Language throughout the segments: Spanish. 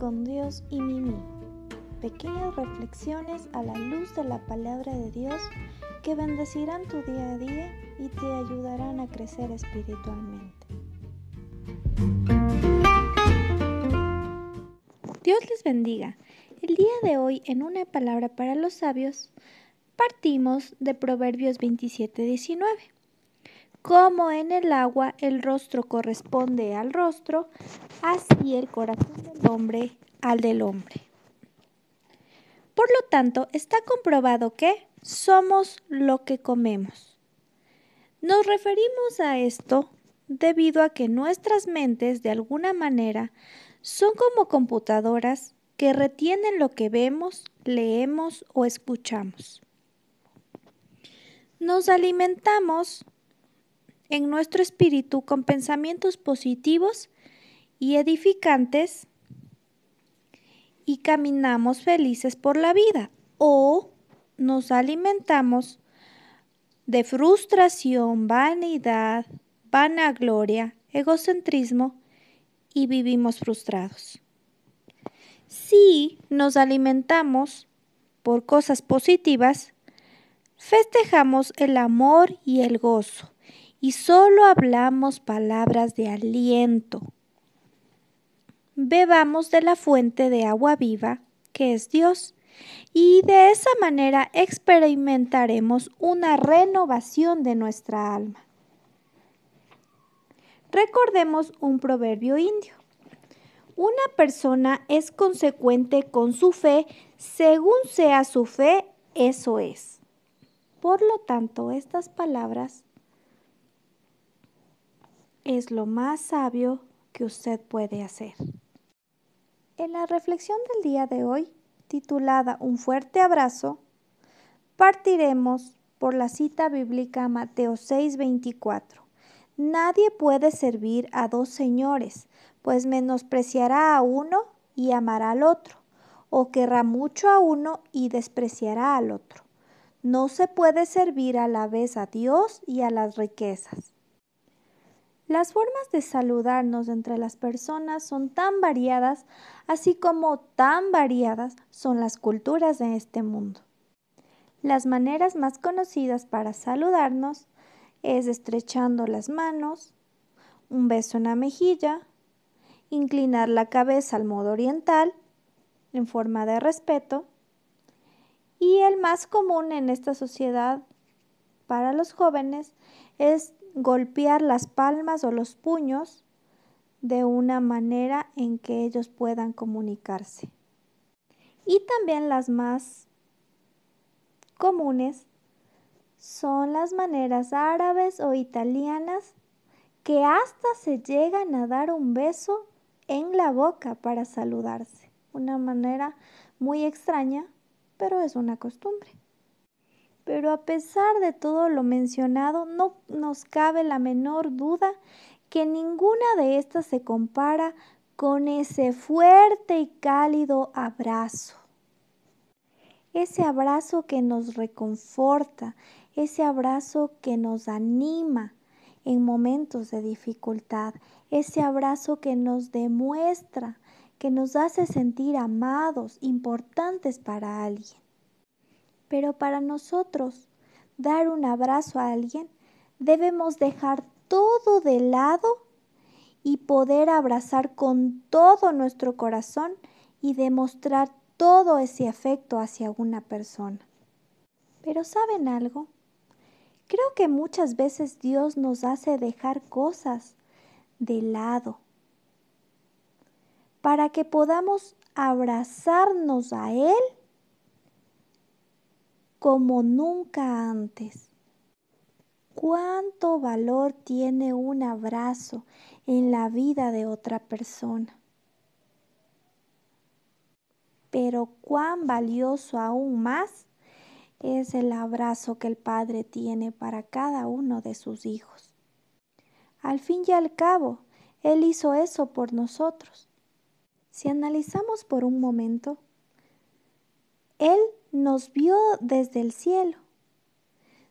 con Dios y Mimi. Pequeñas reflexiones a la luz de la palabra de Dios que bendecirán tu día a día y te ayudarán a crecer espiritualmente. Dios les bendiga. El día de hoy, en una palabra para los sabios, partimos de Proverbios 27-19. Como en el agua el rostro corresponde al rostro, así el corazón del hombre al del hombre. Por lo tanto, está comprobado que somos lo que comemos. Nos referimos a esto debido a que nuestras mentes de alguna manera son como computadoras que retienen lo que vemos, leemos o escuchamos. Nos alimentamos en nuestro espíritu con pensamientos positivos y edificantes y caminamos felices por la vida o nos alimentamos de frustración, vanidad, vanagloria, egocentrismo y vivimos frustrados. Si nos alimentamos por cosas positivas, festejamos el amor y el gozo y solo hablamos palabras de aliento. Bebamos de la fuente de agua viva, que es Dios, y de esa manera experimentaremos una renovación de nuestra alma. Recordemos un proverbio indio. Una persona es consecuente con su fe, según sea su fe, eso es. Por lo tanto, estas palabras es lo más sabio que usted puede hacer. En la reflexión del día de hoy, titulada Un fuerte abrazo, partiremos por la cita bíblica Mateo 6:24. Nadie puede servir a dos señores, pues menospreciará a uno y amará al otro, o querrá mucho a uno y despreciará al otro. No se puede servir a la vez a Dios y a las riquezas. Las formas de saludarnos entre las personas son tan variadas, así como tan variadas son las culturas de este mundo. Las maneras más conocidas para saludarnos es estrechando las manos, un beso en la mejilla, inclinar la cabeza al modo oriental, en forma de respeto, y el más común en esta sociedad para los jóvenes es golpear las palmas o los puños de una manera en que ellos puedan comunicarse. Y también las más comunes son las maneras árabes o italianas que hasta se llegan a dar un beso en la boca para saludarse. Una manera muy extraña, pero es una costumbre. Pero a pesar de todo lo mencionado, no nos cabe la menor duda que ninguna de estas se compara con ese fuerte y cálido abrazo. Ese abrazo que nos reconforta, ese abrazo que nos anima en momentos de dificultad, ese abrazo que nos demuestra, que nos hace sentir amados, importantes para alguien. Pero para nosotros dar un abrazo a alguien, debemos dejar todo de lado y poder abrazar con todo nuestro corazón y demostrar todo ese afecto hacia una persona. Pero ¿saben algo? Creo que muchas veces Dios nos hace dejar cosas de lado para que podamos abrazarnos a Él como nunca antes. ¿Cuánto valor tiene un abrazo en la vida de otra persona? Pero cuán valioso aún más es el abrazo que el Padre tiene para cada uno de sus hijos. Al fin y al cabo, Él hizo eso por nosotros. Si analizamos por un momento, Él nos vio desde el cielo,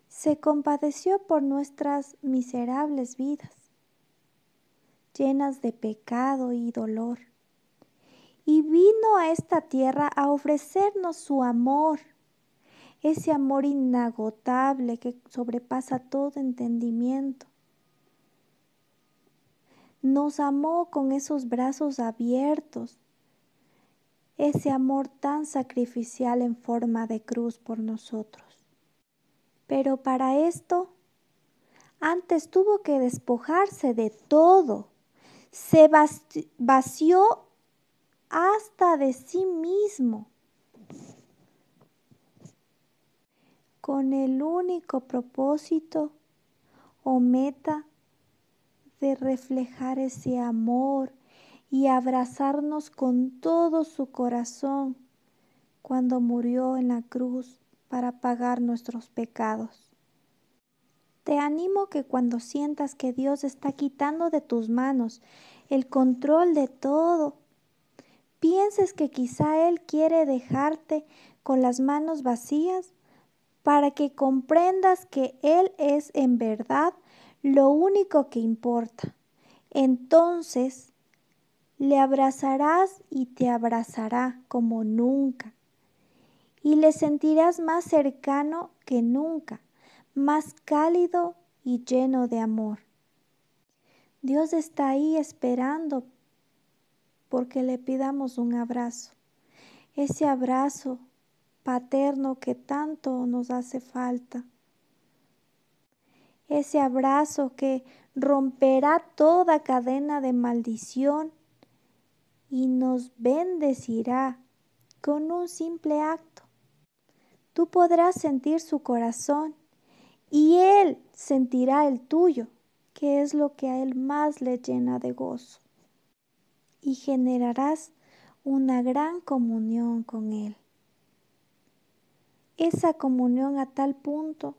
se compadeció por nuestras miserables vidas, llenas de pecado y dolor, y vino a esta tierra a ofrecernos su amor, ese amor inagotable que sobrepasa todo entendimiento. Nos amó con esos brazos abiertos, ese amor tan sacrificial en forma de cruz por nosotros. Pero para esto, antes tuvo que despojarse de todo. Se vació hasta de sí mismo, con el único propósito o meta de reflejar ese amor y abrazarnos con todo su corazón cuando murió en la cruz para pagar nuestros pecados. Te animo que cuando sientas que Dios está quitando de tus manos el control de todo, pienses que quizá Él quiere dejarte con las manos vacías para que comprendas que Él es en verdad lo único que importa. Entonces le abrazarás y te abrazará como nunca. Y le sentirás más cercano que nunca, más cálido y lleno de amor. Dios está ahí esperando porque le pidamos un abrazo. Ese abrazo paterno que tanto nos hace falta. Ese abrazo que romperá toda cadena de maldición y nos bendecirá con un simple acto. Tú podrás sentir su corazón y Él sentirá el tuyo, que es lo que a Él más le llena de gozo. Y generarás una gran comunión con Él. Esa comunión a tal punto,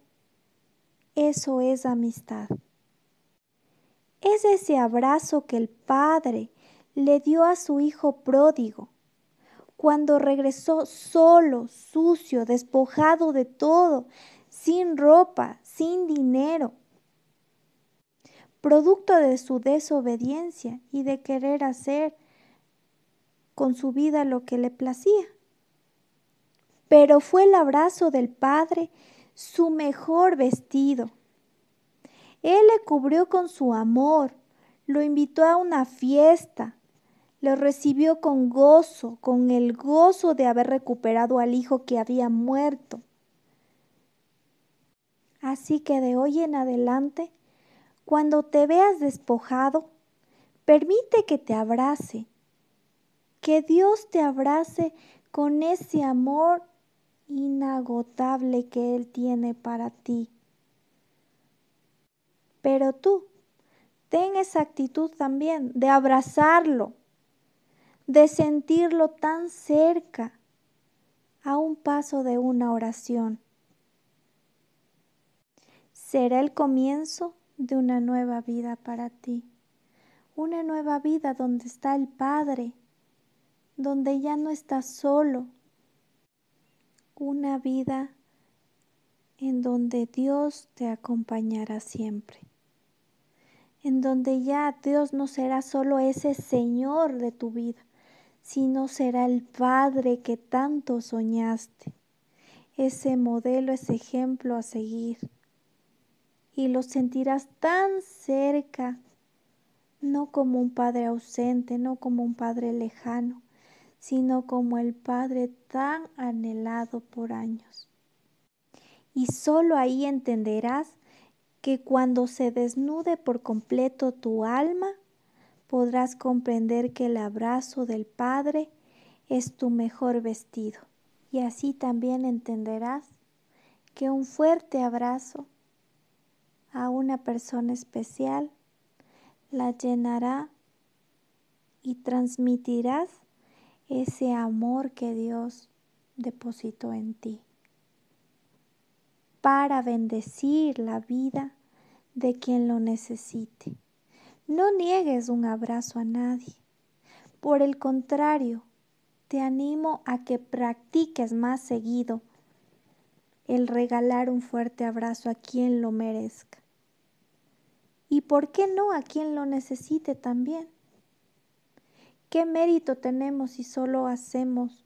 eso es amistad. Es ese abrazo que el Padre le dio a su hijo pródigo, cuando regresó solo, sucio, despojado de todo, sin ropa, sin dinero, producto de su desobediencia y de querer hacer con su vida lo que le placía. Pero fue el abrazo del Padre su mejor vestido. Él le cubrió con su amor, lo invitó a una fiesta, lo recibió con gozo, con el gozo de haber recuperado al hijo que había muerto. Así que de hoy en adelante, cuando te veas despojado, permite que te abrace, que Dios te abrace con ese amor inagotable que Él tiene para ti. Pero tú, ten esa actitud también de abrazarlo, de sentirlo tan cerca a un paso de una oración. Será el comienzo de una nueva vida para ti, una nueva vida donde está el Padre, donde ya no estás solo, una vida en donde Dios te acompañará siempre en donde ya Dios no será solo ese Señor de tu vida, sino será el Padre que tanto soñaste, ese modelo, ese ejemplo a seguir. Y lo sentirás tan cerca, no como un Padre ausente, no como un Padre lejano, sino como el Padre tan anhelado por años. Y solo ahí entenderás que cuando se desnude por completo tu alma, podrás comprender que el abrazo del Padre es tu mejor vestido. Y así también entenderás que un fuerte abrazo a una persona especial la llenará y transmitirás ese amor que Dios depositó en ti para bendecir la vida de quien lo necesite. No niegues un abrazo a nadie. Por el contrario, te animo a que practiques más seguido el regalar un fuerte abrazo a quien lo merezca. ¿Y por qué no a quien lo necesite también? ¿Qué mérito tenemos si solo hacemos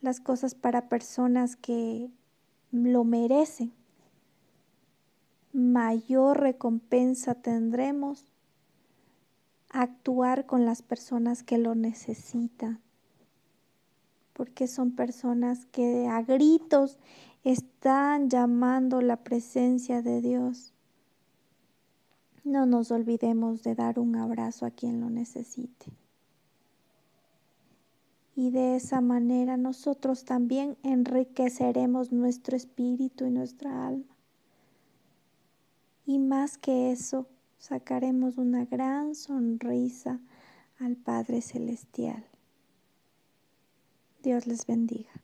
las cosas para personas que lo merecen? Mayor recompensa tendremos actuar con las personas que lo necesitan, porque son personas que a gritos están llamando la presencia de Dios. No nos olvidemos de dar un abrazo a quien lo necesite. Y de esa manera nosotros también enriqueceremos nuestro espíritu y nuestra alma. Y más que eso, sacaremos una gran sonrisa al Padre Celestial. Dios les bendiga.